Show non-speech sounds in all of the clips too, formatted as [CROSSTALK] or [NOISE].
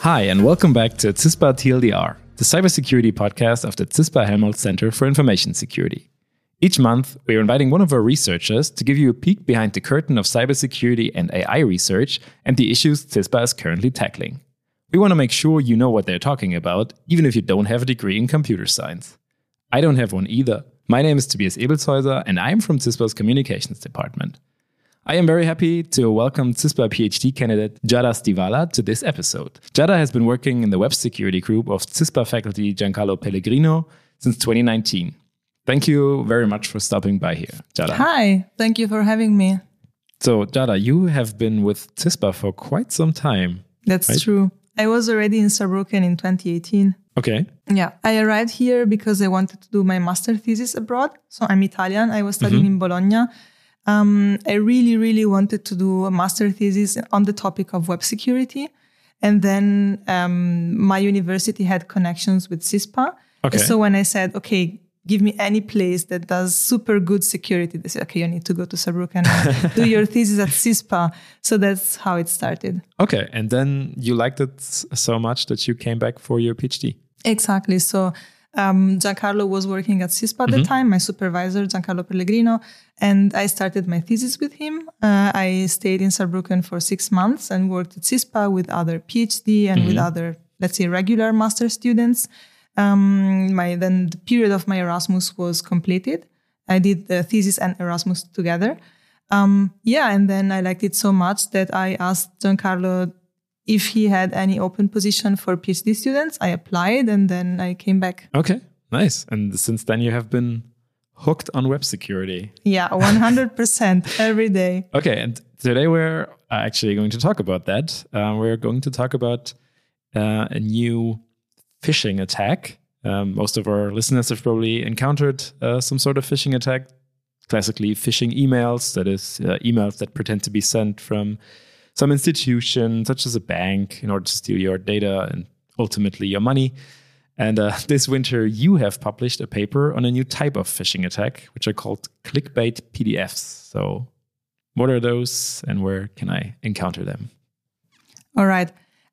Hi, and welcome back to CISPA TLDR, the cybersecurity podcast of the CISPA Helmholtz Center for Information Security. Each month, we are inviting one of our researchers to give you a peek behind the curtain of cybersecurity and AI research and the issues CISPA is currently tackling. We want to make sure you know what they're talking about, even if you don't have a degree in computer science. I don't have one either. My name is Tobias Ebelshäuser, and I'm from CISPA's Communications Department. I am very happy to welcome CISPA PhD candidate Giada Stivala to this episode. Giada has been working in the web security group of CISPA faculty Giancarlo Pellegrino since 2019. Thank you very much for stopping by here, Giada. Hi, thank you for having me. So, Giada, you have been with CISPA for quite some time. That's right? true. I was already in Saarbrücken in 2018. Okay. Yeah, I arrived here because I wanted to do my master thesis abroad. So I'm Italian. I was studying mm-hmm. in Bologna um, I really, really wanted to do a master thesis on the topic of web security. And then um, my university had connections with CISPA. Okay. So when I said, okay, give me any place that does super good security, they said, okay, you need to go to Saarbrücken and [LAUGHS] do your thesis at CISPA. So that's how it started. Okay. And then you liked it so much that you came back for your PhD. Exactly. So um, Giancarlo was working at CISPA at mm-hmm. the time, my supervisor, Giancarlo Pellegrino, and I started my thesis with him. Uh, I stayed in Saarbrücken for six months and worked at CISPA with other PhD and mm-hmm. with other, let's say, regular master students. Um, my then the period of my Erasmus was completed. I did the thesis and Erasmus together. Um, yeah, and then I liked it so much that I asked Giancarlo if he had any open position for PhD students. I applied and then I came back. Okay, nice. And since then, you have been hooked on web security. Yeah, [LAUGHS] 100% every day. Okay, and today we're actually going to talk about that. Uh, we're going to talk about uh, a new phishing attack. Um, most of our listeners have probably encountered uh, some sort of phishing attack. Classically, phishing emails, that is, uh, emails that pretend to be sent from some institution, such as a bank, in order to steal your data and ultimately your money. And uh, [LAUGHS] this winter, you have published a paper on a new type of phishing attack, which are called clickbait PDFs. So, what are those and where can I encounter them? All right.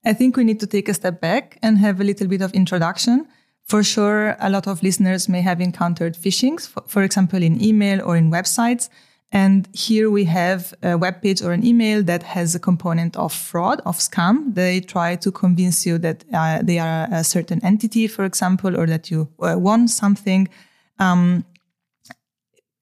I think we need to take a step back and have a little bit of introduction. For sure, a lot of listeners may have encountered phishing, for, example, in email or in websites. And here we have a web page or an email that has a component of fraud, of scam. They try to convince you that uh, they are a certain entity, for example, or that you uh, want something. Um,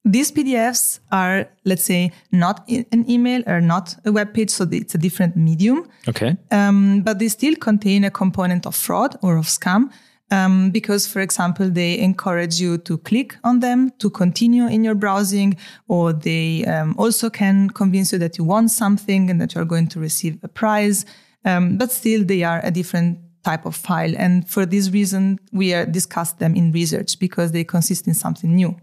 these PDFs are, let's say, not an email or not a web page, so it's a different medium. Okay. Um, but they still contain a component of fraud or of scam um, because, for example, they encourage you to click on them to continue in your browsing, or they um, also can convince you that you want something and that you're going to receive a prize. Um, but still, they are a different type of file. And for this reason, we are discuss them in research because they consist in something new.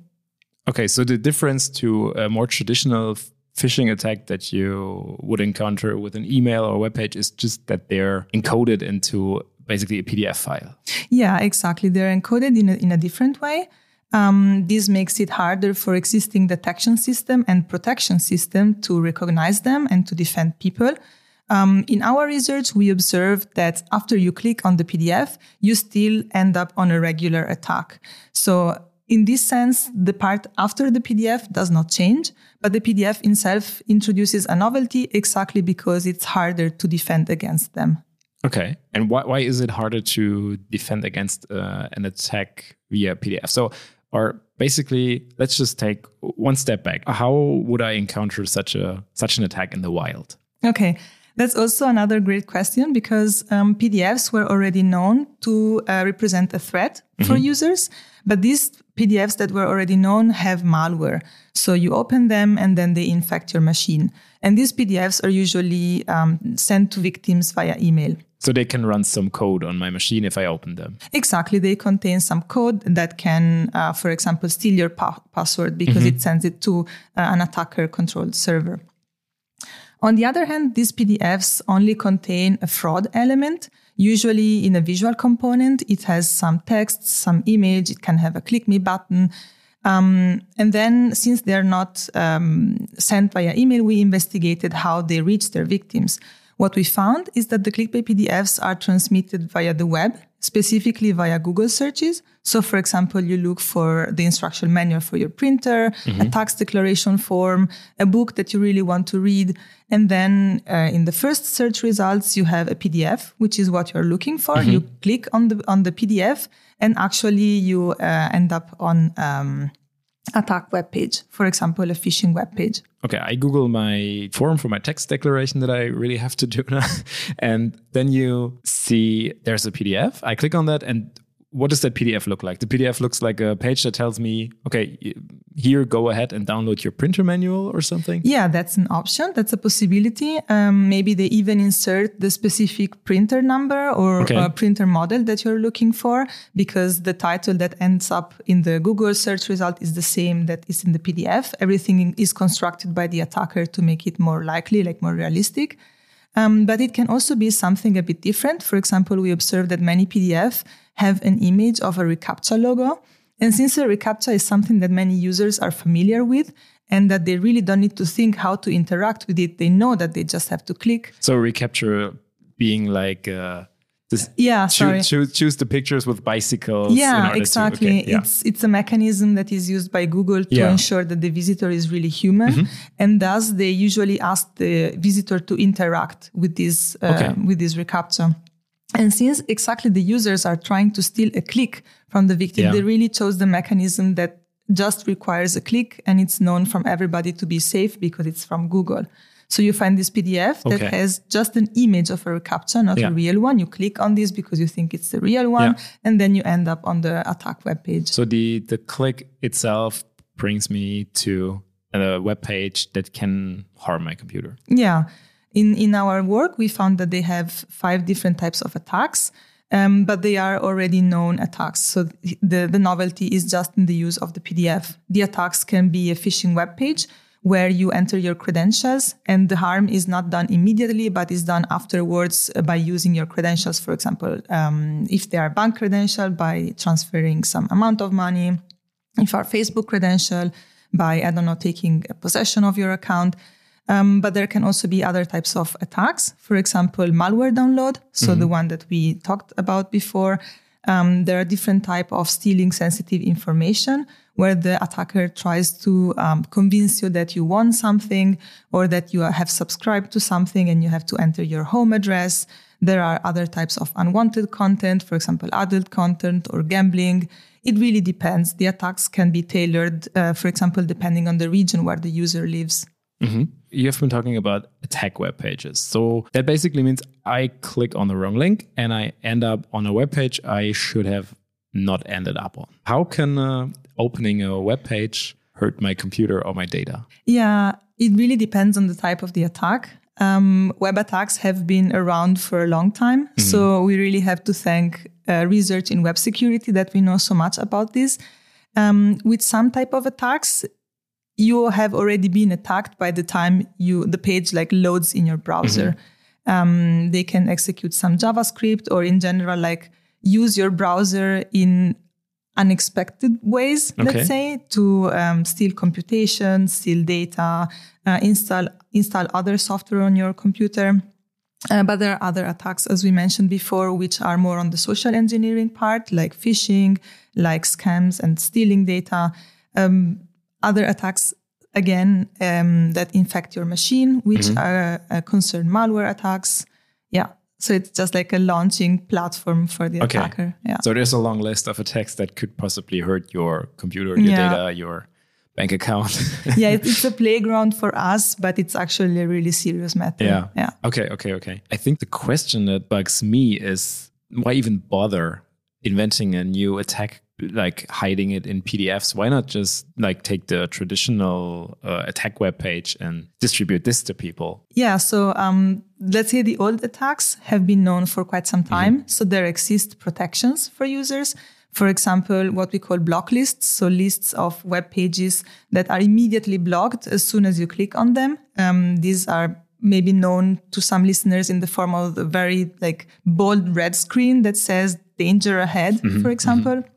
Okay, so the difference to a more traditional phishing attack that you would encounter with an email or web page is just that they're encoded into basically a PDF file. Yeah, exactly. They're encoded in a, in a different way. Um, this makes it harder for existing detection system and protection system to recognize them and to defend people. Um, in our research, we observed that after you click on the PDF, you still end up on a regular attack. So in this sense, the part after the PDF does not change, but the PDF itself introduces a novelty exactly because it's harder to defend against them. Okay. And why, why is it harder to defend against uh, an attack via PDF? So, or basically, let's just take one step back. How would I encounter such a such an attack in the wild? Okay. That's also another great question because um, PDFs were already known to uh, represent a threat mm-hmm. for users, but these PDFs that were already known have malware. So you open them and then they infect your machine. And these PDFs are usually um, sent to victims via email. So they can run some code on my machine if I open them. Exactly. They contain some code that can, uh, for example, steal your pa- password because mm-hmm. it sends it to uh, an attacker controlled server. On the other hand, these PDFs only contain a fraud element. Usually in a visual component, it has some text, some image, it can have a click me button. Um, and then, since they're not um, sent via email, we investigated how they reach their victims. What we found is that the Clickbait PDFs are transmitted via the web, specifically via Google searches. So, for example, you look for the instruction manual for your printer, mm-hmm. a tax declaration form, a book that you really want to read. And then uh, in the first search results, you have a PDF, which is what you're looking for. Mm-hmm. You click on the, on the PDF and actually you uh, end up on um, attack web page, for example, a phishing web page. Okay, I Google my form for my tax declaration that I really have to do [LAUGHS] now. and then you see there's a PDF. I click on that and what does that PDF look like? The PDF looks like a page that tells me, okay, here, go ahead and download your printer manual or something. Yeah, that's an option. That's a possibility. Um, maybe they even insert the specific printer number or okay. printer model that you're looking for because the title that ends up in the Google search result is the same that is in the PDF. Everything is constructed by the attacker to make it more likely, like more realistic. Um, but it can also be something a bit different. For example, we observed that many PDF have an image of a reCAPTCHA logo. And since a reCAPTCHA is something that many users are familiar with, and that they really don't need to think how to interact with it, they know that they just have to click. So reCAPTCHA being like uh, this, yeah, sorry. Choose, choose, the pictures with bicycles. Yeah, exactly. To, okay, yeah. It's it's a mechanism that is used by Google to yeah. ensure that the visitor is really human, mm-hmm. and thus they usually ask the visitor to interact with this uh, okay. with this reCAPTCHA. And since exactly the users are trying to steal a click from the victim, yeah. they really chose the mechanism that just requires a click and it's known from everybody to be safe because it's from Google. So you find this PDF that has just an image of a captcha, not yeah. a real one. You click on this because you think it's the real one, yeah. and then you end up on the attack web page. So the the click itself brings me to a web page that can harm my computer. Yeah. In, in our work, we found that they have five different types of attacks, um, but they are already known attacks. So the, the novelty is just in the use of the PDF. The attacks can be a phishing web page where you enter your credentials and the harm is not done immediately, but is done afterwards by using your credentials. For example, um, if they are bank credential by transferring some amount of money, if our Facebook credential by, I don't know, taking possession of your account. Um, but there can also be other types of attacks. For example, malware download. So mm-hmm. the one that we talked about before. Um, there are different type of stealing sensitive information where the attacker tries to um, convince you that you want something or that you have subscribed to something and you have to enter your home address. There are other types of unwanted content, for example, adult content or gambling. It really depends. The attacks can be tailored, uh, for example, depending on the region where the user lives. Mm-hmm. You have been talking about attack web pages. So that basically means I click on the wrong link and I end up on a web page I should have not ended up on. How can uh, opening a web page hurt my computer or my data? Yeah, it really depends on the type of the attack. Um, web attacks have been around for a long time. Mm-hmm. So we really have to thank uh, research in web security that we know so much about this. Um, with some type of attacks, you have already been attacked by the time you the page like loads in your browser. Mm-hmm. Um, they can execute some JavaScript or in general like use your browser in unexpected ways, okay. let's say, to um, steal computation, steal data, uh, install install other software on your computer. Uh, but there are other attacks, as we mentioned before, which are more on the social engineering part, like phishing, like scams and stealing data. Um, other attacks, again, um, that infect your machine, which mm-hmm. are uh, concern malware attacks. Yeah. So it's just like a launching platform for the okay. attacker. Yeah. So there's a long list of attacks that could possibly hurt your computer, your yeah. data, your bank account. [LAUGHS] yeah, it's a [LAUGHS] playground for us, but it's actually a really serious matter. Yeah. Yeah. Okay. Okay. Okay. I think the question that bugs me is why even bother inventing a new attack like hiding it in PDFs. Why not just like take the traditional uh, attack web page and distribute this to people? Yeah. So um, let's say the old attacks have been known for quite some time. Mm-hmm. So there exist protections for users. For example, what we call block lists. So lists of web pages that are immediately blocked as soon as you click on them. Um, these are maybe known to some listeners in the form of a very like bold red screen that says danger ahead, mm-hmm, for example. Mm-hmm.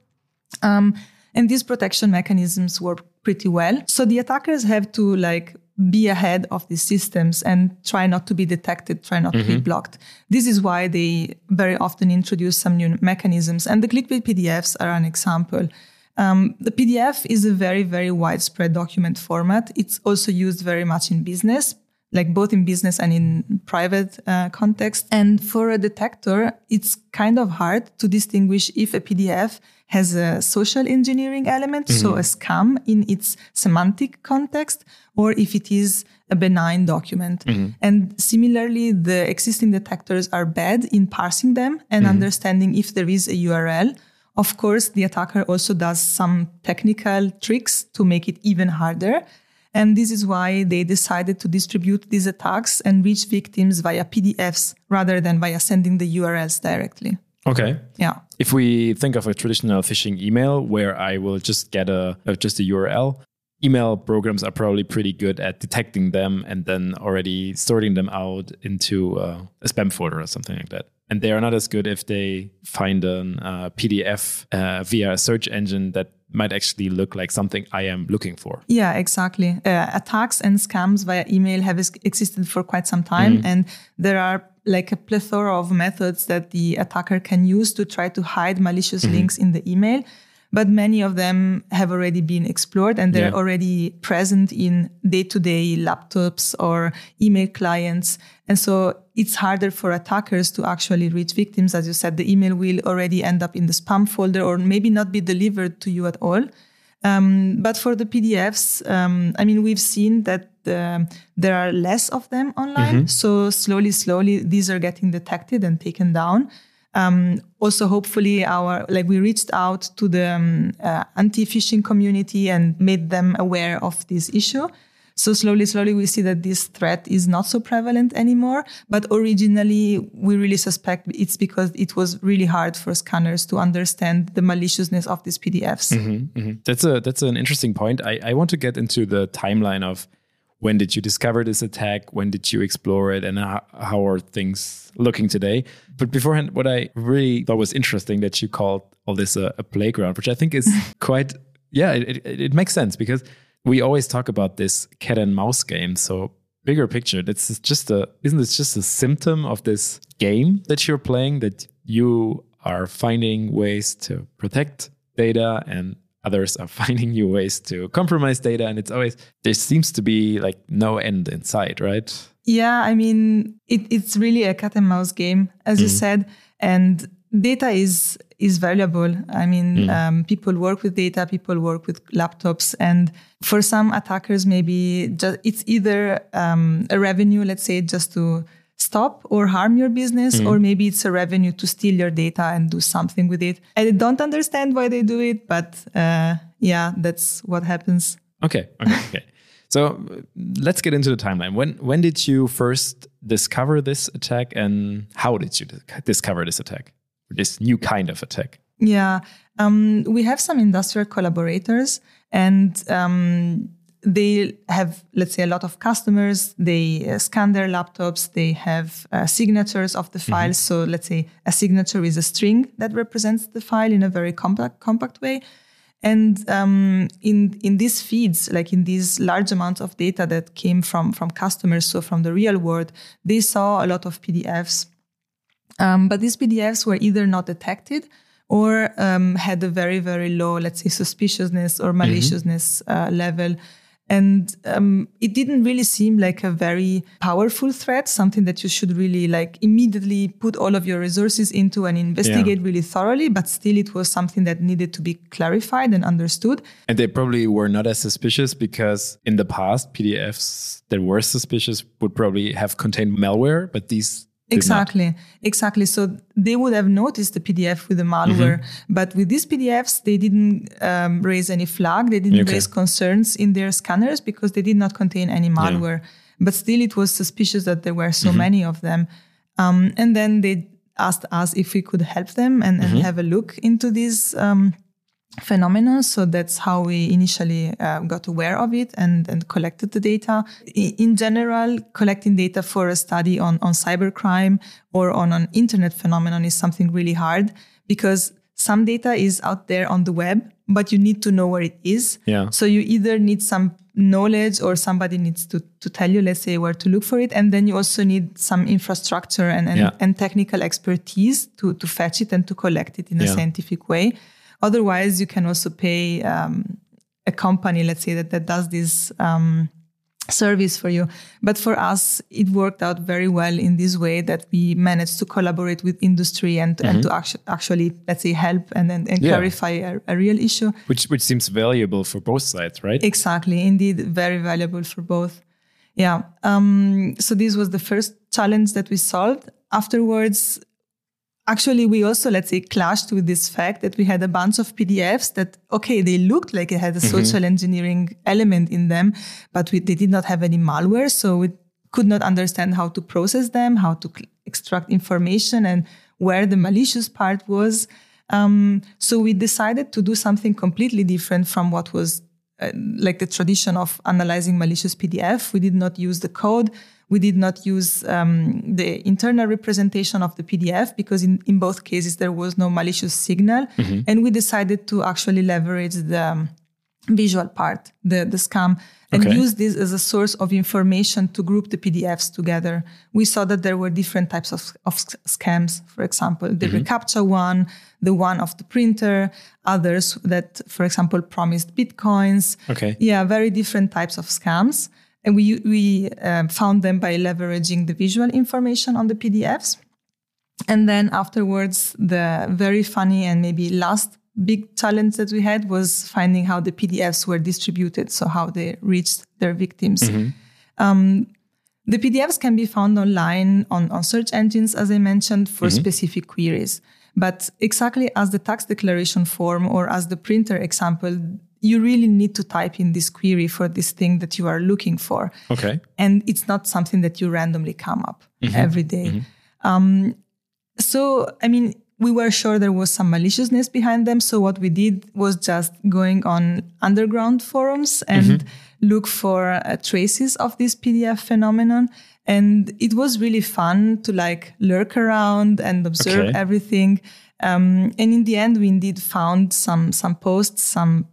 Um, And these protection mechanisms work pretty well. So the attackers have to like be ahead of these systems and try not to be detected, try not mm-hmm. to be blocked. This is why they very often introduce some new mechanisms. And the clickbait PDFs are an example. Um, the PDF is a very, very widespread document format. It's also used very much in business, like both in business and in private uh, context. And for a detector, it's kind of hard to distinguish if a PDF has a social engineering element, mm-hmm. so a scam in its semantic context, or if it is a benign document. Mm-hmm. And similarly, the existing detectors are bad in parsing them and mm-hmm. understanding if there is a URL. Of course, the attacker also does some technical tricks to make it even harder. And this is why they decided to distribute these attacks and reach victims via PDFs rather than via sending the URLs directly. Okay. Yeah. If we think of a traditional phishing email where I will just get a, a just a URL, email programs are probably pretty good at detecting them and then already sorting them out into uh, a spam folder or something like that. And they are not as good if they find a uh, PDF uh, via a search engine that might actually look like something I am looking for. Yeah, exactly. Uh, attacks and scams via email have existed for quite some time, mm-hmm. and there are like a plethora of methods that the attacker can use to try to hide malicious mm-hmm. links in the email. But many of them have already been explored and they're yeah. already present in day to day laptops or email clients. And so it's harder for attackers to actually reach victims. As you said, the email will already end up in the spam folder or maybe not be delivered to you at all. Um, but for the PDFs, um, I mean, we've seen that um, there are less of them online. Mm-hmm. So slowly, slowly, these are getting detected and taken down. Um, also, hopefully, our like we reached out to the um, uh, anti-phishing community and made them aware of this issue. So slowly, slowly, we see that this threat is not so prevalent anymore. But originally, we really suspect it's because it was really hard for scanners to understand the maliciousness of these PDFs. Mm-hmm, mm-hmm. That's a that's an interesting point. I, I want to get into the timeline of when did you discover this attack? When did you explore it? And how, how are things looking today? But beforehand, what I really thought was interesting that you called all this a, a playground, which I think is [LAUGHS] quite, yeah, it, it, it makes sense because we always talk about this cat and mouse game. So bigger picture, that's just a, isn't this just a symptom of this game that you're playing that you are finding ways to protect data and others are [LAUGHS] finding new ways to compromise data and it's always there seems to be like no end in sight right yeah i mean it, it's really a cat and mouse game as mm. you said and data is is valuable i mean mm. um, people work with data people work with laptops and for some attackers maybe just, it's either um, a revenue let's say just to stop or harm your business, mm. or maybe it's a revenue to steal your data and do something with it. I don't understand why they do it, but uh, yeah, that's what happens. Okay, okay, [LAUGHS] okay. So let's get into the timeline. When when did you first discover this attack, and how did you discover this attack, this new kind of attack? Yeah, um, we have some industrial collaborators, and um, they have, let's say, a lot of customers. They uh, scan their laptops. They have uh, signatures of the files. Mm-hmm. So let's say a signature is a string that represents the file in a very compact, compact way. And um, in in these feeds, like in these large amounts of data that came from from customers, so from the real world, they saw a lot of PDFs. Um, but these PDFs were either not detected or um, had a very very low, let's say, suspiciousness or mm-hmm. maliciousness mm-hmm. uh, level. And um, it didn't really seem like a very powerful threat, something that you should really like immediately put all of your resources into and investigate yeah. really thoroughly. But still, it was something that needed to be clarified and understood. And they probably were not as suspicious because in the past, PDFs that were suspicious would probably have contained malware, but these Exactly, exactly. So they would have noticed the PDF with the malware, mm-hmm. but with these PDFs, they didn't um, raise any flag. They didn't okay. raise concerns in their scanners because they did not contain any malware. Yeah. But still, it was suspicious that there were so mm-hmm. many of them. Um, and then they asked us if we could help them and, and mm-hmm. have a look into these um, phenomena. So that's how we initially uh, got aware of it and, and collected the data. In general, collecting data for a study on, on cybercrime or on an internet phenomenon is something really hard because some data is out there on the web but you need to know where it is. Yeah. So you either need some knowledge or somebody needs to, to tell you, let's say, where to look for it. And then you also need some infrastructure and, and, Yeah. and technical expertise to, to fetch it and to collect it in a scientific way. Otherwise, you can also pay um, a company, let's say, that, that does this um, service for you. But for us, it worked out very well in this way that we managed to collaborate with industry and, and to actu- actually, let's say, help and, and, and Mm-hmm. Yeah. clarify a, a real issue. Which which seems valuable for both sides, right? Exactly, indeed, very valuable for both. Yeah. Um, so this was the first challenge that we solved. Afterwards, actually, we also, let's say, clashed with this fact that we had a bunch of PDFs that, okay, they looked like it had a social engineering element in them, but we, they did not have any malware. So we could not understand how to process them, how to cl- extract information and where the malicious part was. Um, so we decided to do something completely different from what was uh, like the tradition of analyzing malicious PDF. We did not use the code. We did not use um, the internal representation of the PDF because in, in both cases there was no malicious signal. And we decided to actually leverage the um, visual part, the, the scam, and Okay. use this as a source of information to group the PDFs together. We saw that there were different types of, of scams, for example, the reCAPTCHA one, the one of the printer, others that, for example, promised Bitcoins. Okay. Yeah, very different types of scams. And we, we um, found them by leveraging the visual information on the PDFs. And then afterwards, the very funny and maybe last big challenge that we had was finding how the PDFs were distributed, so how they reached their victims. Um, the PDFs can be found online on, on search engines, as I mentioned, for specific queries. But exactly as the tax declaration form or as the printer example, you really need to type in this query for this thing that you are looking for Okay. and it's not something that you randomly come up every day. Um, so, I mean, we were sure there was some maliciousness behind them. So, what we did was just going on underground forums and look for uh, traces of this PDF phenomenon. And it was really fun to like lurk around and observe Okay. everything. Um, and in the end, we indeed found some some posts, some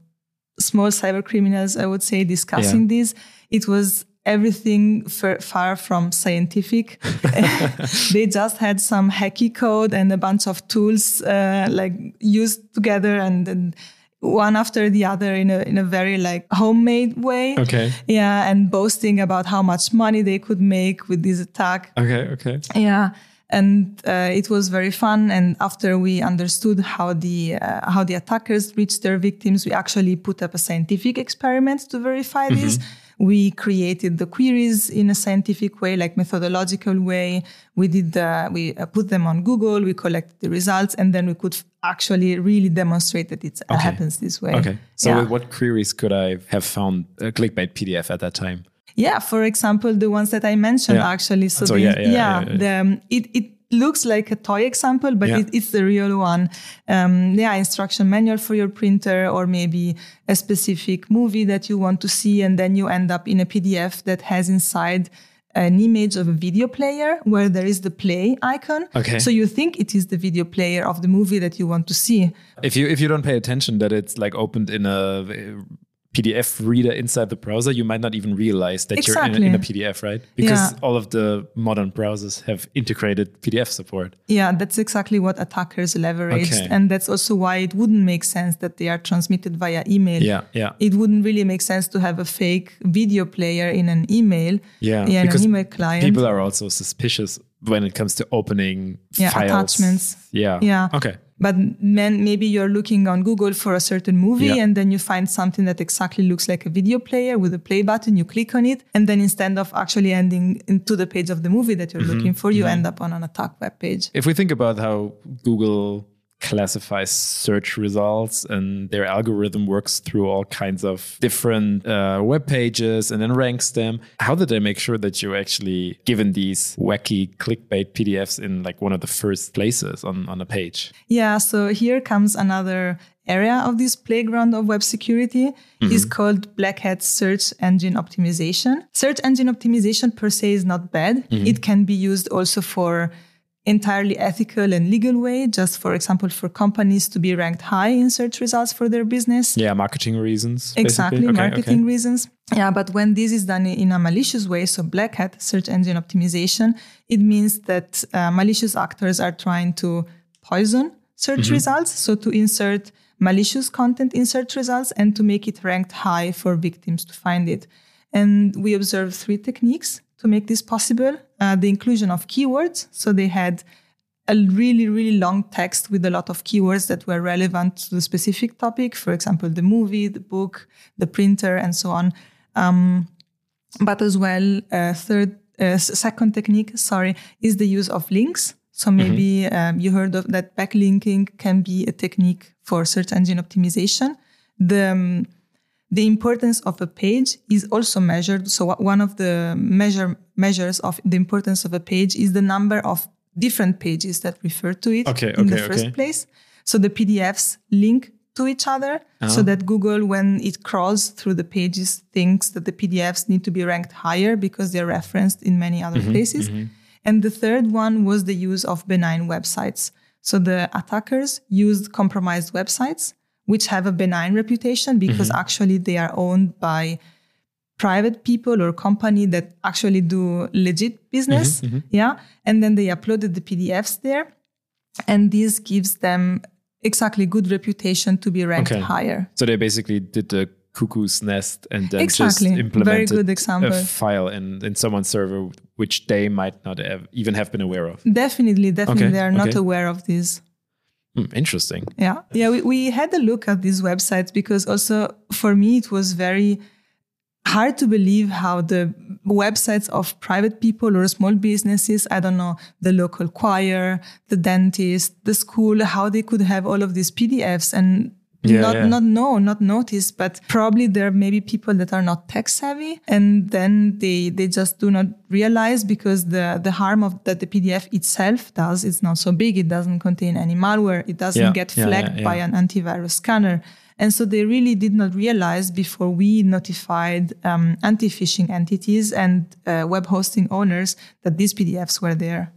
small cyber criminals, I would say, discussing this. It was everything far, far from scientific. [LAUGHS] [LAUGHS] they just had some hacky code and a bunch of tools uh, like used together and, and one after the other in a in a very like homemade way. Okay. Yeah, and boasting about how much money they could make with this attack. Okay. Okay. Yeah, and uh, it was very fun. And after we understood how the uh, how the attackers reached their victims, we actually put up a scientific experiment to verify this. We created the queries in a scientific way, like methodological way. We did the, we uh, put them on Google. We collected the results, and then we could actually really demonstrate that it Okay. happens this way. Okay. So, Yeah. what queries could I have found a clickbait PDF at that time? Yeah, for example, the ones that I mentioned Yeah. actually. So, So, the, yeah, yeah, yeah, the, um, it, it looks like a toy example, but it, it's the real one. Um, yeah, instruction manual for your printer or maybe a specific movie that you want to see. And then you end up in a PDF that has inside an image of a video player where there is the play icon. Okay. So you think it is the video player of the movie that you want to see. If you if you don't pay attention that it's like opened in a PDF reader inside the browser, you might not even realize that you're in a, in a Exactly. PDF, right? Because Yeah. all of the modern browsers have integrated PDF support. Yeah, that's exactly what attackers leveraged. Okay. And that's also why it wouldn't make sense that they are transmitted via email. Yeah, yeah. It wouldn't really make sense to have a fake video player in an email. Yeah, in because an email client. People are also suspicious when it comes to opening Yeah, files. attachments. Yeah. Yeah. Okay. But then maybe you're looking on Google for a certain movie Yeah. and then you find something that exactly looks like a video player with a play button, you click on it, and then instead of actually ending into the page of the movie that Mm-hmm. you're looking for, you end up on an attack web page. If we think about how Google classifies search results and their algorithm works through all kinds of different uh, web pages and then ranks them, how did they make sure that you're actually given these wacky clickbait PDFs in like one of the first places on, on a page? Yeah, so here comes another area of this playground of web security is called black hat search engine optimization. Search engine optimization per se is not bad. It can be used also for entirely ethical and legal way, just for example, for companies to be ranked high in search results for their business. Yeah, marketing reasons. Exactly, okay, marketing okay. reasons. Yeah, but when this is done in a malicious way, so black hat search engine optimization, it means that uh, malicious actors are trying to poison search Mm-hmm. results, so to insert malicious content in search results and to make it ranked high for victims to find it. And we observed three techniques to make this possible. Uh, the inclusion of keywords. So they had a really, really long text with a lot of keywords that were relevant to the specific topic. For example, the movie, the book, the printer, and so on. Um, but as well, uh, third, uh, second technique, sorry, is the use of links. So maybe um, you heard of that backlinking can be a technique for search engine optimization. The um, the importance of a page is also measured. So one of the measure measures of the importance of a page is the number of different pages that refer to it Okay, in the first okay. place. So the PDFs link to each other uh-huh. so that Google, when it crawls through the pages, thinks that the PDFs need to be ranked higher because they're referenced in many other mm-hmm, places. Mm-hmm. And the third one was the use of benign websites. So the attackers used compromised websites, which have a benign reputation because mm-hmm. actually they are owned by private people or company that actually do legit business. Mm-hmm, mm-hmm. Yeah. And then they uploaded the PDFs there. And this gives them exactly good reputation to be ranked Okay. higher. So they basically did the cuckoo's nest and then Exactly. just Very implemented good example. a file in, in someone's server which they might not have, even have been aware of. Definitely, definitely, Okay, they are not aware of this. Hmm, interesting. Yeah. Yeah. We, we had a look at these websites because also for me, it was very hard to believe how the websites of private people or small businesses, I don't know, the local choir, the dentist, the school, how they could have all of these PDFs and Yeah, not yeah. not know, not notice, but probably there may be people that are not tech savvy, and then they they just do not realize because the the harm of that the PDF itself does is not so big. It doesn't contain any malware. It doesn't Yeah, get flagged by an antivirus scanner. And so they really did not realize before we notified um, anti-phishing entities and uh, web hosting owners that these PDFs were there.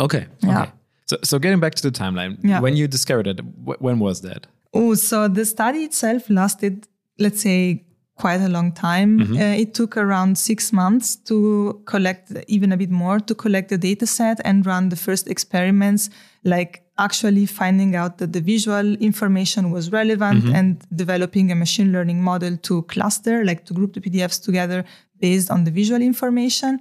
Okay. Yeah. Okay. So, so getting back to the timeline, Yeah. when you discovered it, wh- when was that? Oh, so the study itself lasted, let's say, quite a long time. Uh, it took around six months to collect, even a bit more, to collect the data set and run the first experiments, like actually finding out that the visual information was relevant and developing a machine learning model to cluster, like to group the PDFs together based on the visual information.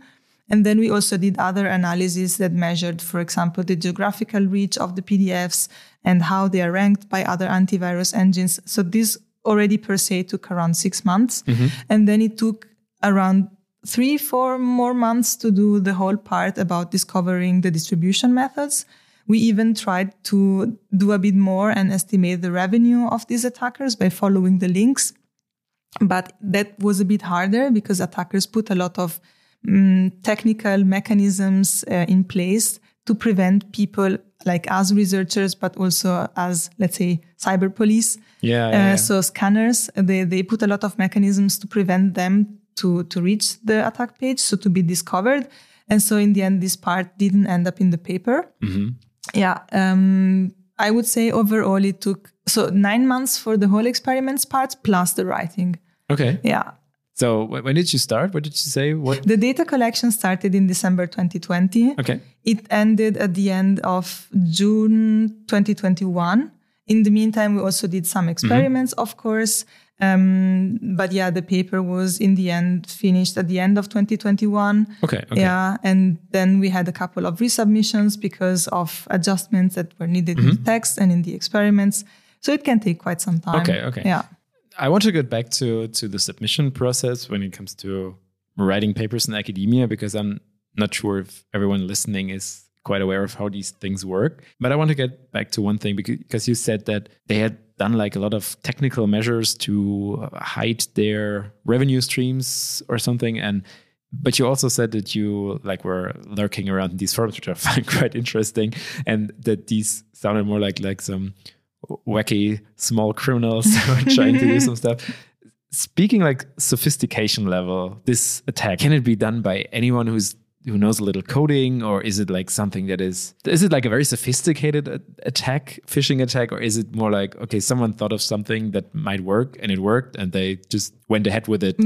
And then we also did other analyses that measured, for example, the geographical reach of the PDFs and how they are ranked by other antivirus engines. So this already per se took around six months. And then it took around three, four more months to do the whole part about discovering the distribution methods. We even tried to do a bit more and estimate the revenue of these attackers by following the links. But that was a bit harder because attackers put a lot of mm, technical mechanisms uh, in place to prevent people like as researchers, but also as, let's say, cyber police. Yeah. Uh, yeah, yeah. So scanners, they, they put a lot of mechanisms to prevent them to, to reach the attack page, so to be discovered. And so in the end, this part didn't end up in the paper. Yeah. Um, I would say overall it took, so nine months for the whole experiments part plus the writing. okay. Yeah. So when did you start? What did you say? What? The data collection started in December 2020. Okay. It ended at the end of June 2021. In the meantime, we also did some experiments, of course. Um, but yeah, the paper was in the end finished at the end of 2021. Okay. Okay. Yeah. And then we had a couple of resubmissions because of adjustments that were needed in the text and in the experiments. So it can take quite some time. Okay, okay. Yeah. I want to get back to to the submission process when it comes to writing papers in academia because I'm not sure if everyone listening is quite aware of how these things work. But I want to get back to one thing because, you said that they had done like a lot of technical measures to hide their revenue streams or something and but you also said that you like were lurking around in these forums which I [LAUGHS] find quite interesting and that these sounded more like like some wacky small criminals [LAUGHS] who are trying to do [LAUGHS] some stuff. Speaking like sophistication level, this attack can it be done by anyone who's who knows a little coding, or is it like something that is is it like a very sophisticated attack, phishing attack, or is it more like okay, someone thought of something that might work and it worked, and they just went ahead with it?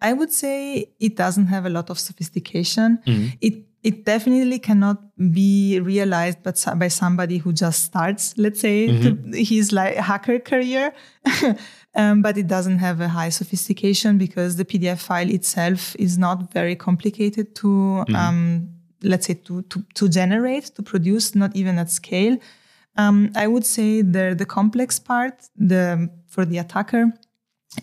I would say it doesn't have a lot of sophistication. Mm-hmm. It it definitely cannot be realized but by somebody who just starts, let's say, Mm-hmm. his like hacker career. [LAUGHS] um, but it doesn't have a high sophistication because the PDF file itself is not very complicated to, Mm-hmm. um, let's say, to, to to generate, to produce, not even at scale. Um, I would say the the complex part, the for the attacker,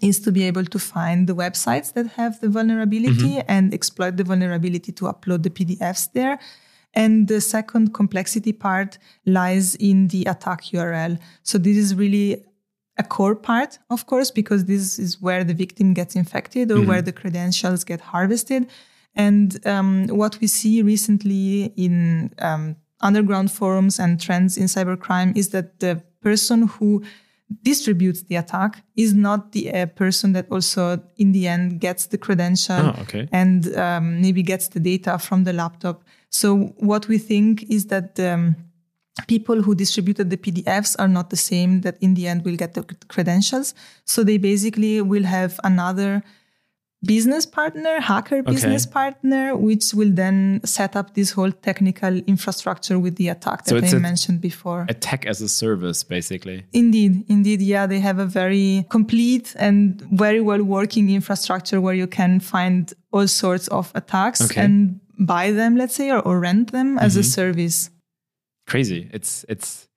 is to be able to find the websites that have the vulnerability and exploit the vulnerability to upload the PDFs there. And the second complexity part lies in the attack URL. So this is really a core part, of course, because this is where the victim gets infected or where the credentials get harvested. And um, what we see recently in um, underground forums and trends in cybercrime is that the person who distributes the attack is not the uh, person that also in the end gets the credential Oh, okay. and um, maybe gets the data from the laptop. So what we think is that um, people who distributed the PDFs are not the same that in the end will get the credentials. So they basically will have another business partner, hacker business partner, which will then set up this whole technical infrastructure with the attack So that I a- mentioned before. Attack as a service, basically. Indeed, indeed, yeah, they have a very complete and very well working infrastructure where you can find all sorts of attacks Okay. and buy them, let's say, or, or rent them as a mm-hmm. service. Crazy. It's it's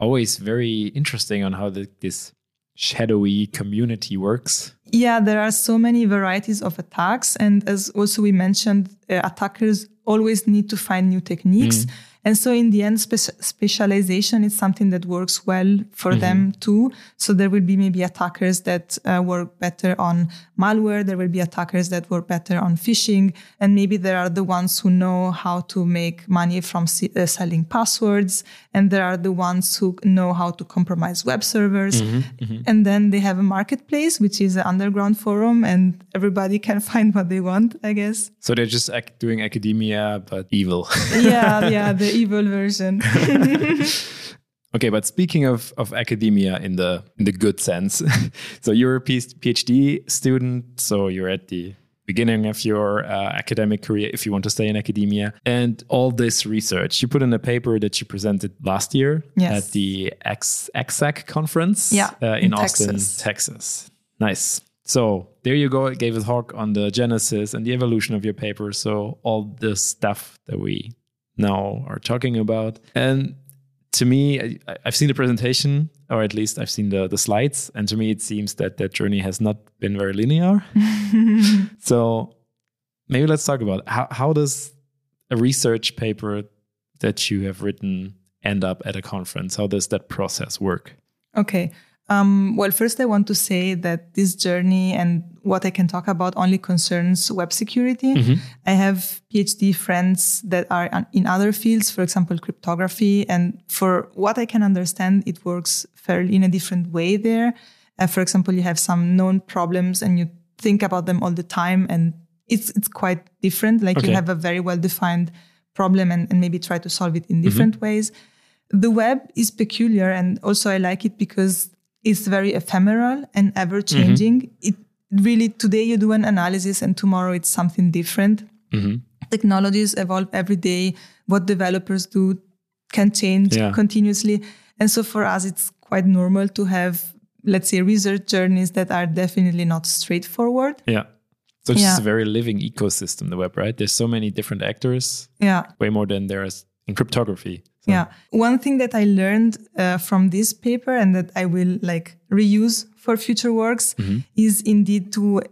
always very interesting on how the, this shadowy community works. Yeah, there are so many varieties of attacks. And as also we mentioned, uh, attackers always need to find new techniques. And so in the end, spe- specialization is something that works well for them too. So there will be maybe attackers that uh, work better on malware. There will be attackers that work better on phishing. And maybe there are the ones who know how to make money from uh, selling passwords. And there are the ones who know how to compromise web servers. And then they have a marketplace, which is an underground forum and everybody [LAUGHS] can find what they want, I guess. So they're just ac- doing academia, but evil. yeah, yeah, the [LAUGHS] evil version. [LAUGHS] Okay, but speaking of, of academia in the in the good sense, [LAUGHS] so you're a PhD student, so you're at the beginning of your uh, academic career if you want to stay in academia, and all this research you put in a paper that you presented last year Yes. at the X, ACSAC conference Yeah, uh, in, in Austin, Texas. Texas. Nice. So there you go. It gave a talk on the genesis and the evolution of your paper. So all the stuff that we now are talking about. And to me, I, I've seen the presentation, or at least I've seen the, the slides. And to me, it seems that that journey has not been very linear. [LAUGHS] so maybe let's talk about how, how does a research paper that you have written end up at a conference? How does that process work? Okay. Um, well, first, I want to say that this journey and what I can talk about only concerns web security. I have PhD friends that are in other fields, for example, cryptography. And for what I can understand, it works fairly in a different way there. Uh, for example, you have some known problems and you think about them all the time, and it's it's quite different. Like Okay. you have a very well defined problem and, and maybe try to solve it in different ways the web is peculiar and also I like it because it's very ephemeral and ever changing. Mm-hmm. It really today you do an analysis and tomorrow it's something different. Mm-hmm. Technologies evolve every day. What developers do can change Yeah. continuously. And so for us it's quite normal to have let's say research journeys that are definitely not straightforward. Yeah. So it's just a very living ecosystem, the web, right? There's so many different actors, Yeah. way more than there is in cryptography. So- Yeah. One thing that I learned uh, from this paper and that I will like reuse for future works mm-hmm. is indeed to,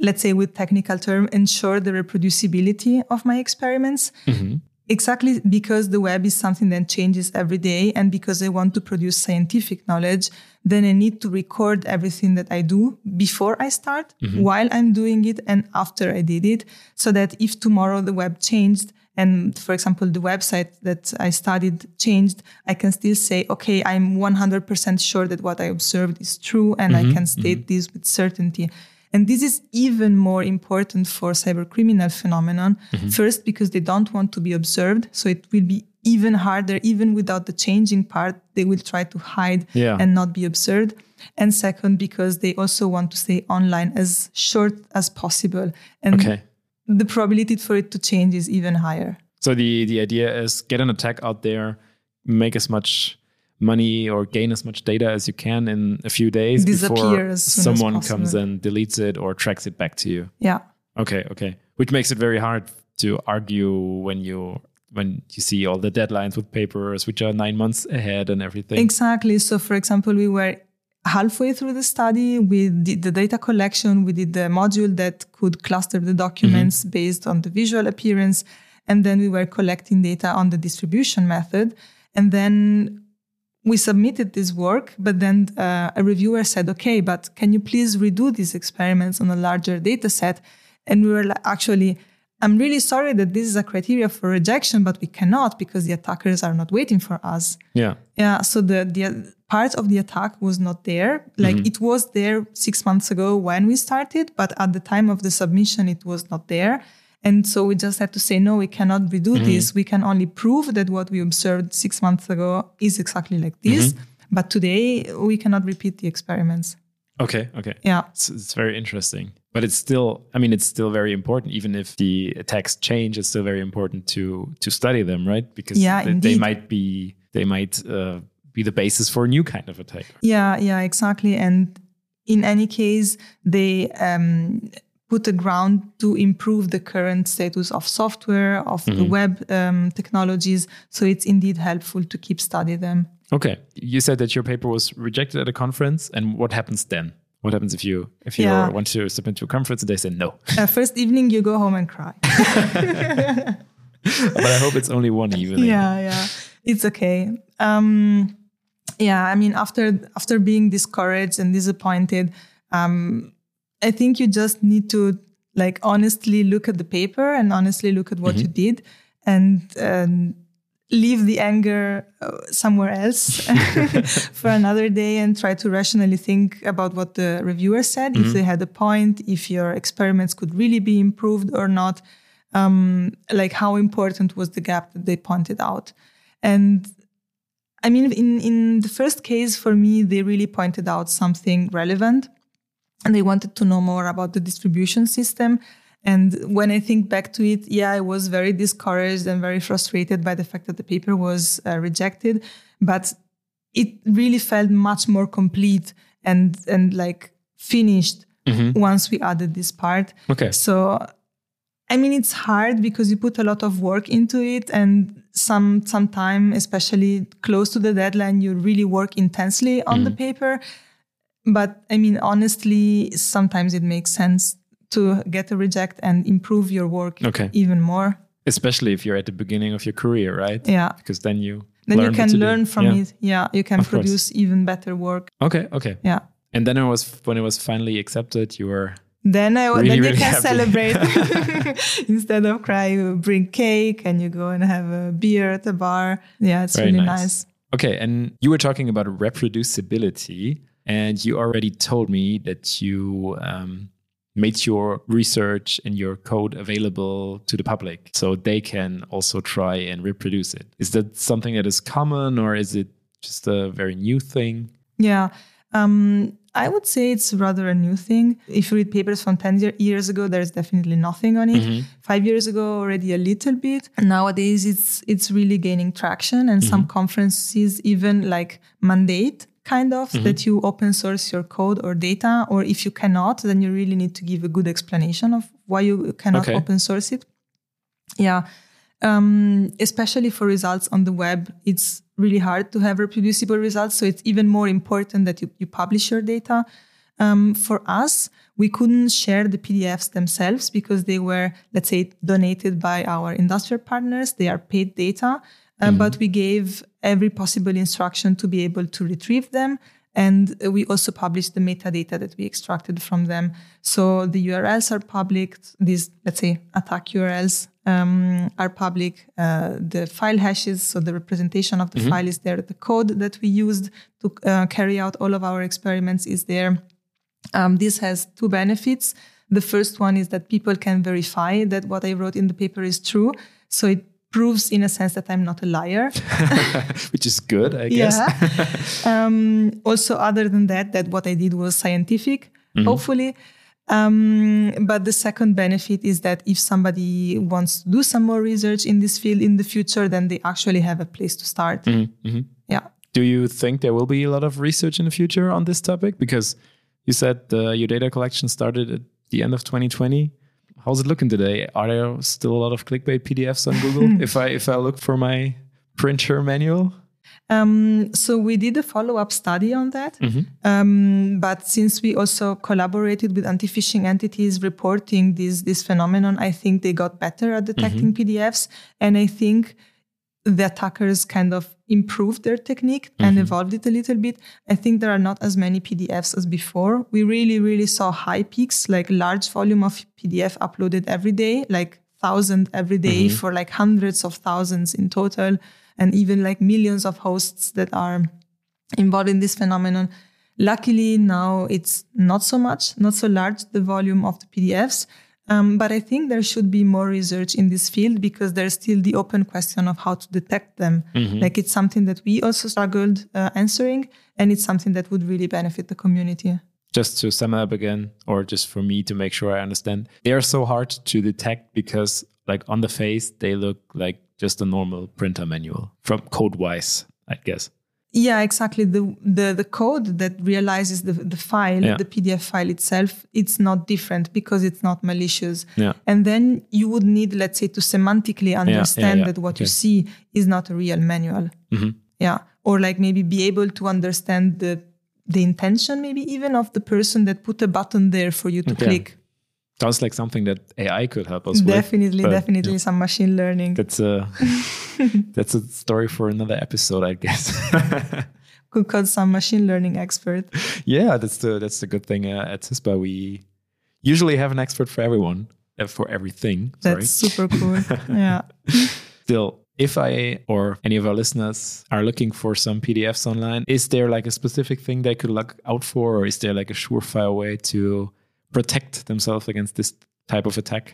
let's say with technical term, ensure the reproducibility of my experiments. Mm-hmm. Exactly because the web is something that changes every day and because I want to produce scientific knowledge, then I need to record everything that I do before I start, mm-hmm. while I'm doing it and after I did it, so that if tomorrow the web changed and for example the website that I studied changed, I can still say, okay, I'm 100% sure that what I observed is true and I can state this with certainty. And this is even more important for cyber criminal phenomenon. Mm-hmm. First, because they don't want to be observed. So it will be even harder, even without the changing part, they will try to hide Yeah. and not be observed. And second, because they also want to stay online as short as possible. And Okay. The probability for it to change is even higher. So the the idea is get an attack out there, make as much money or gain as much data as you can in a few days Disappear before as soon as someone comes and deletes it or tracks it back to you. Yeah. Okay, okay. Which makes it very hard to argue when you when you see all the deadlines with papers which are nine months ahead and everything. Exactly. So, for example, we were halfway through the study. We did the data collection. We did the module that could cluster the documents based on the visual appearance. And then we were collecting data on the distribution method. And then we submitted this work, but then uh, a reviewer said, okay, but can you please redo these experiments on a larger data set? And we were like, actually, I'm really sorry that this is a criteria for rejection, but we cannot because the attackers are not waiting for us. yeah. Yeah, so the the part of the attack was not there. Like mm-hmm. it was there six months ago when we started, but at the time of the submission, it was not there. And so we just had to say, no, we cannot redo mm-hmm. this. We can only prove that what we observed six months ago is exactly like this. Mm-hmm. But today, we cannot repeat the experiments. Okay, okay. Yeah. It's, it's very interesting. But it's still I mean it's still very important even if the attacks change it's still very important to to study them, right? Because Yeah, they, they might be they might uh, be the basis for a new kind of attack. Yeah, yeah, exactly. And in any case, they um, put a ground to improve the current status of software, of the web um, technologies. So it's indeed helpful to keep study them. Okay. You said that your paper was rejected at a conference, and what happens then? What happens if you if you Yeah. want to submit to a conference and they say no? Uh, first evening, you go home and cry. [LAUGHS] [LAUGHS] but I hope it's only one evening. yeah, yeah, it's okay. Um, yeah, I mean, after after being discouraged and disappointed, um, I think you just need to like honestly look at the paper and honestly look at what you did, and um, leave the anger uh, somewhere else [LAUGHS] [LAUGHS] for another day and try to rationally think about what the reviewer said, if they had a point, if your experiments could really be improved or not. Um, like how important was the gap that they pointed out. And I mean, in, in the first case, for me, they really pointed out something relevant and they wanted to know more about the distribution system. And when I think back to it, yeah, I was very discouraged and very frustrated by the fact that the paper was uh, rejected. But it really felt much more complete and, and like finished once we added this part. Okay. So, I mean, it's hard because you put a lot of work into it, and some some time, especially close to the deadline, you really work intensely on the mm-hmm. paper. But I mean, honestly, sometimes it makes sense to get a reject and improve your work Okay. even more. Especially if you're at the beginning of your career, right? Yeah. Because then you Then learn you can to do. learn from Yeah. it. Yeah, you can Of course. produce even better work. Okay, okay. Yeah. And then it was when it was finally accepted, you were Then I Really, then you really can happy. celebrate [LAUGHS] [LAUGHS] instead of cry. You bring cake and you go and have a beer at the bar. Yeah, it's Very really nice. nice. Okay, and you were talking about reproducibility, and you already told me that you um, made your research and your code available to the public so they can also try and reproduce it. Is that something that is common, or is it just a very new thing? Yeah. Um, I would say it's rather a new thing. If you read papers from 10 years ago, there's definitely nothing on it. Mm-hmm. Five years ago, already a little bit. Nowadays, it's it's really gaining traction, and some mm-hmm. conferences even like mandate kind of mm-hmm. that you open source your code or data. Or if you cannot, then you really need to give a good explanation of why you cannot Okay. open source it. Yeah. Um, especially for results on the web, it's really hard to have reproducible results. So it's even more important that you, you publish your data. Um, for us, we couldn't share the PDFs themselves because they were, let's say, donated by our industrial partners. They are paid data, uh, but we gave every possible instruction to be able to retrieve them. And we also published the metadata that we extracted from them. So the URLs are public. These, let's say, attack URLs um, are public. Uh, the file hashes, so the representation of the file is there. The code that we used to uh, carry out all of our experiments is there. Um, this has two benefits. The first one is that people can verify that what I wrote in the paper is true. So it proves, in a sense, that I'm not a liar. [LAUGHS] [LAUGHS] Which is good, I guess. Yeah. [LAUGHS] um, also, other than that, that what I did was scientific, mm-hmm. hopefully. Um, but the second benefit is that if somebody wants to do some more research in this field in the future, then they actually have a place to start. Mm-hmm. mm-hmm. Yeah. Do you think there will be a lot of research in the future on this topic? Because you said uh, your data collection started at the end of 2020. How's it looking today? Are there still a lot of clickbait PDFs on Google? [LAUGHS] if I if I look for my printer manual. Um, so we did a follow-up study on that, mm-hmm. um, but since we also collaborated with anti-phishing entities reporting this this phenomenon, I think they got better at detecting mm-hmm. PDFs, and I think the attackers kind of improved their technique and mm-hmm. evolved it a little bit. I think there are not as many PDFs as before. We really, really saw high peaks, like large volume of PDF uploaded every day, like thousand every day mm-hmm. for like hundreds of thousands in total, and even like millions of hosts that are involved in this phenomenon. Luckily, now it's not so much, not so large, the volume of the PDFs. Um, but I think there should be more research in this field because there's still the open question of how to detect them. Mm-hmm. Like it's something that we also struggled uh, answering, and it's something that would really benefit the community. Just to sum up again, or just for me to make sure I understand, they are so hard to detect because, like on the face, they look like just a normal printer manual from code wise, I guess. Yeah, exactly. The the the code that realizes the the file, yeah. the PDF file itself, it's not different because it's not malicious. Yeah. And then you would need, let's say, to semantically understand yeah, that what okay. you see is not a real manual. Mm-hmm. Yeah. Or like maybe be able to understand the the intention, maybe even of the person that put a button there for you to okay. click. Sounds like something that AI could help us definitely, with. Definitely, yeah. some machine learning. That's a [LAUGHS] that's a story for another episode, I guess. [LAUGHS] could call some machine learning expert. Yeah, that's the that's the good thing uh, at CISPA. We usually have an expert for everyone, uh, for everything. Sorry. That's super cool. yeah. [LAUGHS] Still, if I or any of our listeners are looking for some PDFs online, is there like a specific thing they could look out for, or is there like a surefire way to protect themselves against this type of attack?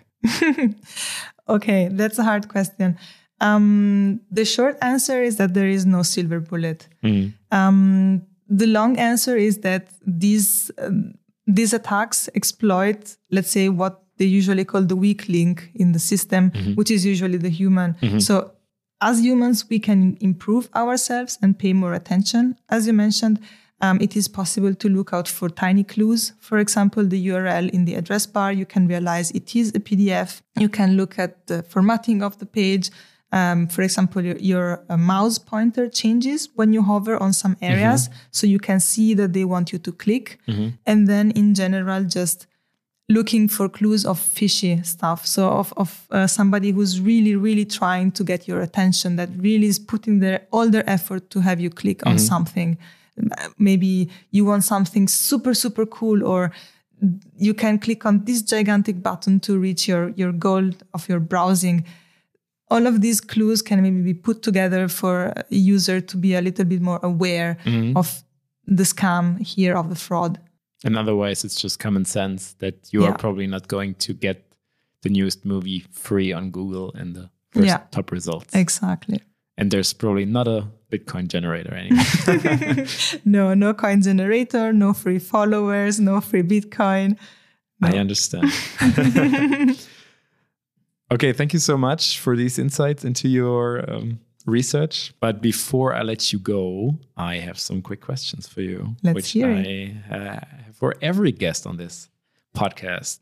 [LAUGHS] okay, that's a hard question. Um, the short answer is that there is no silver bullet. Mm. Um, the long answer is that these um, these attacks exploit, let's say, what they usually call the weak link in the system, mm-hmm. which is usually the human. Mm-hmm. So, as humans, we can improve ourselves and pay more attention, as you mentioned. Um, it is possible to look out for tiny clues. For example, the URL in the address bar, you can realize it is a PDF. You can look at the formatting of the page. Um, for example, your, your uh, mouse pointer changes when you hover on some areas. Mm-hmm. So you can see that they want you to click. Mm-hmm. And then in general, just looking for clues of fishy stuff. So of, of uh, somebody who's really, really trying to get your attention, that really is putting their all their effort to have you click mm-hmm. on something maybe you want something super super cool or you can click on this gigantic button to reach your your goal of your browsing all of these clues can maybe be put together for a user to be a little bit more aware mm-hmm. of the scam here of the fraud and otherwise it's just common sense that you yeah. are probably not going to get the newest movie free on google in the first yeah. top results exactly and there's probably not a Bitcoin generator anymore. [LAUGHS] [LAUGHS] no, no coin generator, no free followers, no free Bitcoin. No. I understand. [LAUGHS] okay, thank you so much for these insights into your um, research. But before I let you go, I have some quick questions for you, Let's which hear I have for every guest on this podcast.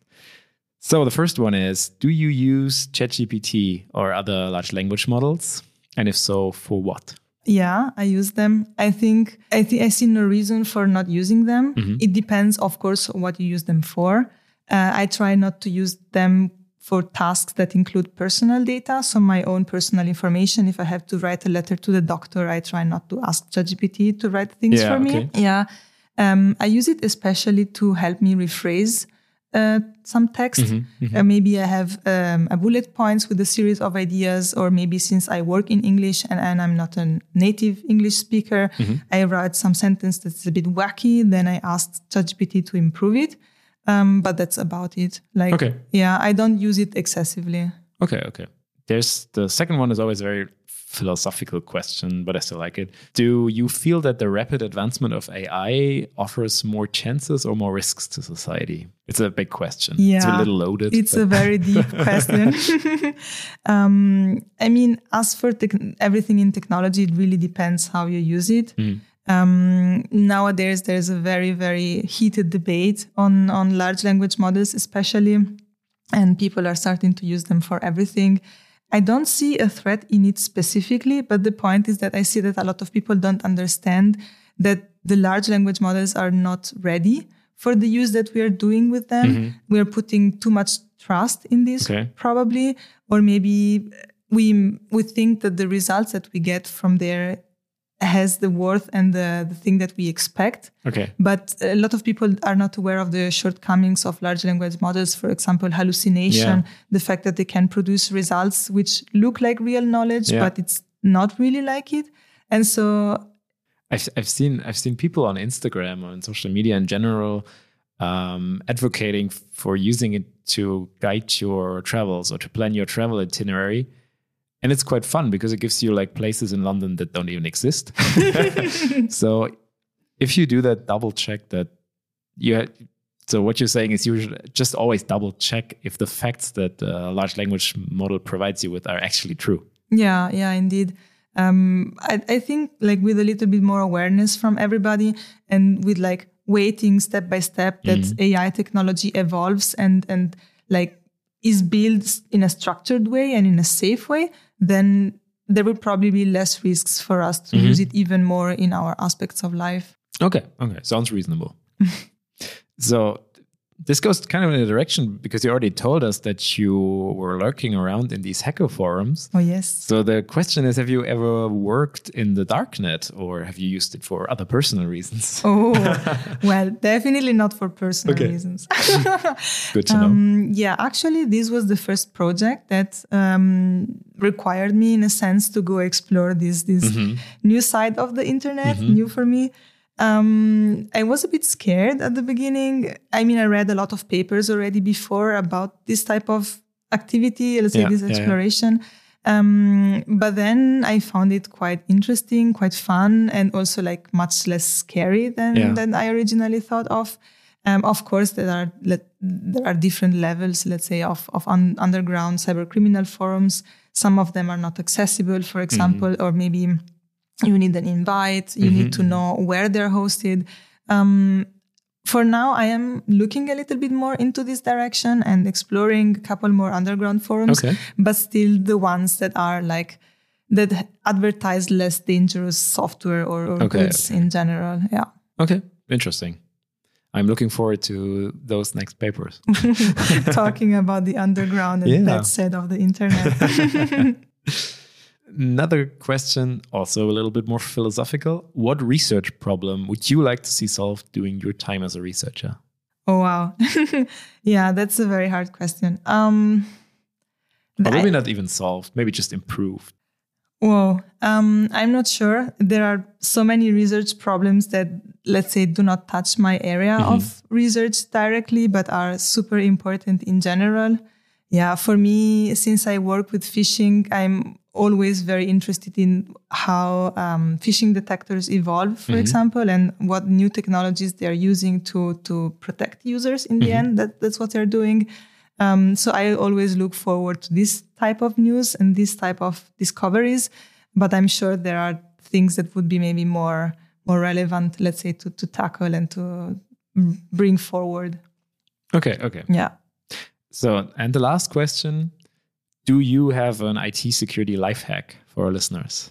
So the first one is Do you use ChatGPT or other large language models? And if so, for what? Yeah, I use them. I think I think I see no reason for not using them. Mm-hmm. It depends, of course, what you use them for. Uh, I try not to use them for tasks that include personal data, so my own personal information. If I have to write a letter to the doctor, I try not to ask ChatGPT to write things yeah, for me. Yeah, um, I use it especially to help me rephrase uh, some text. Uh, maybe I have um, a bullet points with a series of ideas, or maybe since I work in English and, and I'm not a native English speaker, I write some sentence that's a bit wacky. Then I asked ChatGPT to improve it. Um, but that's about it. Like, Okay. yeah, I don't use it excessively. Okay, okay. There's the second one is always very philosophical question, but I still like it. Do you feel that the rapid advancement of AI offers more chances or more risks to society? It's a big question. Yeah, It's a little loaded. It's a very [LAUGHS] deep question. [LAUGHS] um, I mean, as for everything in technology, it really depends how you use it. Um, nowadays, there's a very, very heated debate on, on large language models, especially, and people are starting to use them for everything. I don't see a threat in it specifically, but the point is that I see that a lot of people don't understand that the large language models are not ready for the use that we are doing with them. Mm-hmm. We are putting too much trust in this, Okay. probably, or maybe we we think that the results that we get from there has the worth and the, the thing that we expect. okay. But a lot of people are not aware of the shortcomings of large language models. For example, hallucination, Yeah. the fact that they can produce results which look like real knowledge, Yeah. but it's not really like it. And so, I've, I've seen I've seen people on Instagram or on social media in general um, advocating for using it to guide your travels or to plan your travel itinerary, and it's quite fun because it gives you like places in London that don't even exist. [LAUGHS] [LAUGHS] so if you do that, double check that you. Had, so what you're saying is you should just always double check if the facts that a large language model provides you with are actually true. yeah, yeah, indeed. Um, I, I think like with a little bit more awareness from everybody and with like waiting step by step that AI technology evolves and, and like is built in a structured way and in a safe way, then there will probably be less risks for us to mm-hmm. use it even more in our aspects of life. Okay. Okay. Sounds reasonable. [LAUGHS] so this goes kind of in a direction because you already told us that you were lurking around in these hacker forums. Oh, yes. So the question is have you ever worked in the darknet or have you used it for other personal reasons? [LAUGHS] Oh, [LAUGHS] well, definitely not for personal Okay. reasons. [LAUGHS] Good to know. Um, yeah, actually, this was the first project that um, required me, in a sense, to go explore this this Mm-hmm. new side of the internet, new for me. Um, I was a bit scared at the beginning. I mean, I read a lot of papers already before about this type of activity, let's say Yeah, this yeah, yeah. exploration. Um, but then I found it quite interesting, quite fun, and also like much less scary than Yeah. than I originally thought of. Um, of course, there are let, there are different levels, let's say, of of un, underground cyber criminal forums. Some of them are not accessible, for example, or maybe you need an invite. You need to know where they're hosted. Um, for now, I am looking a little bit more into this direction and exploring a couple more underground forums, Okay. but still the ones that are like that advertise less dangerous software or, or Okay, goods in general. Yeah. Okay. Interesting. I'm looking forward to those next papers. [LAUGHS] Talking about the underground and Yeah. that side of the internet. [LAUGHS] [LAUGHS] Another question, also a little bit more philosophical. What research problem would you like to see solved during your time as a researcher? oh wow. [LAUGHS] yeah, that's a very hard question. Um Or I- not even solved, maybe just improved. Whoa, um, I'm not sure. There are so many research problems that, let's say, do not touch my area of research directly, but are super important in general. Yeah, for me, since I work with phishing, I'm always very interested in how um, phishing detectors evolve, for example, and what new technologies they are using to to protect users. In the end, that, that's what they're doing. Um, so I always look forward to this type of news and this type of discoveries. But I'm sure there are things that would be maybe more more relevant, let's say, to to tackle and to bring forward. Okay, okay. Yeah. So, and the last question Do you have an IT security life hack for our listeners?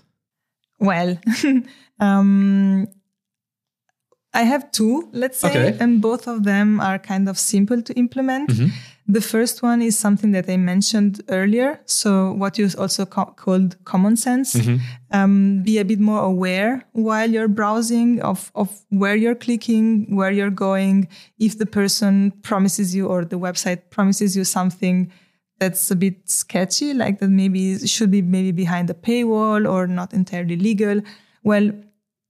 Well, [LAUGHS] um, I have two, let's say, Okay. and both of them are kind of simple to implement. The first one is something that I mentioned earlier. So, what you also co- called common sense. Um, be a bit more aware while you're browsing of, of where you're clicking, where you're going. If the person promises you or the website promises you something that's a bit sketchy, like that maybe should be maybe behind a paywall or not entirely legal. Well,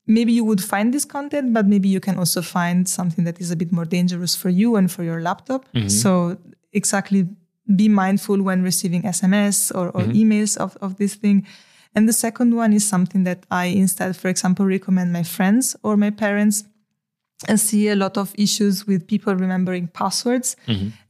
maybe you would find this content, but maybe you can also find something that is a bit more dangerous for you and for your laptop. Mm-hmm. So exactly be mindful when receiving SMS or, or mm-hmm. emails of, of this thing. And the second one is something that I instead, for example, recommend my friends or my parents. I see a lot of issues with people remembering passwords.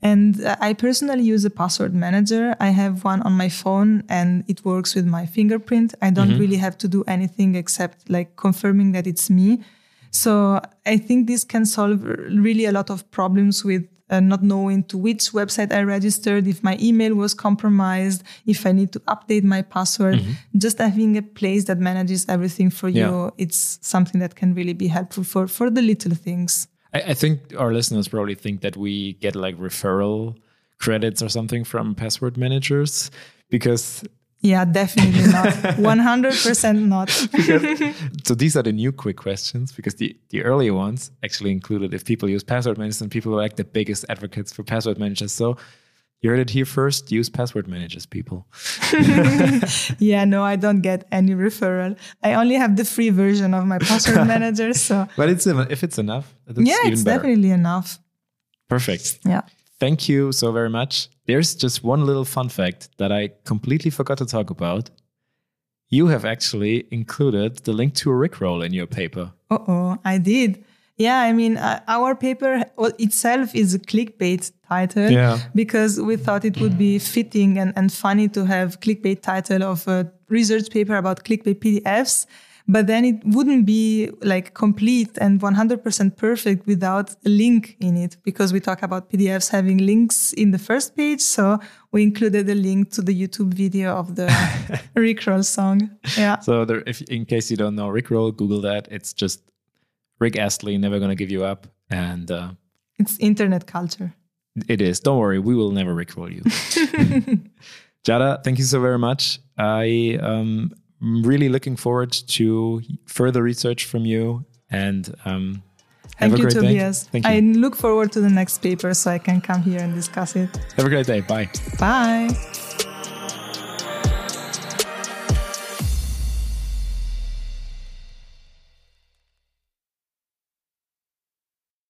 And uh, I personally use a password manager. I have one on my phone and it works with my fingerprint. I don't really have to do anything except like confirming that it's me. So I think this can solve really a lot of problems with uh, not knowing to which website I registered, if my email was compromised, if I need to update my password. Just having a place that manages everything for you, Yeah. it's something that can really be helpful for, for the little things. I, I think our listeners probably think that we get like referral credits or something from password managers because Yeah, definitely not. [LAUGHS] 100% not. [LAUGHS] so these are the new quick questions because the, the earlier ones actually included if people use password managers and people are like the biggest advocates for password managers. So you heard it here first. Use password managers, people. [LAUGHS] yeah, no, I don't get any referral. I only have the free version of my password manager. So, But it's if it's enough, yeah, it's better. definitely enough. Perfect. Yeah. Thank you so very much. There's just one little fun fact that I completely forgot to talk about. You have actually included the link to a Rickroll in your paper. Uh oh, I did. Yeah, I mean, uh, our paper itself is a clickbait title Yeah. because we thought it would be fitting and, and funny to have clickbait title of a research paper about clickbait PDFs. But then it wouldn't be like complete and 100% perfect without a link in it because we talk about PDFs having links in the first page. So we included a link to the YouTube video of the [LAUGHS] Rickroll song. Yeah. So, there, if in case you don't know Rickroll, Google that. It's just Rick Astley, never gonna give you up, and uh, It's internet culture. it is. Don't worry, we will never Rickroll you. [LAUGHS] [LAUGHS] Giada, thank you so very much. I um, really looking forward to further research from you, and um, have Thank a you, great Tobias. day. Thank you. I look forward to the next paper so I can come here and discuss it. Have a great day. Bye. Bye.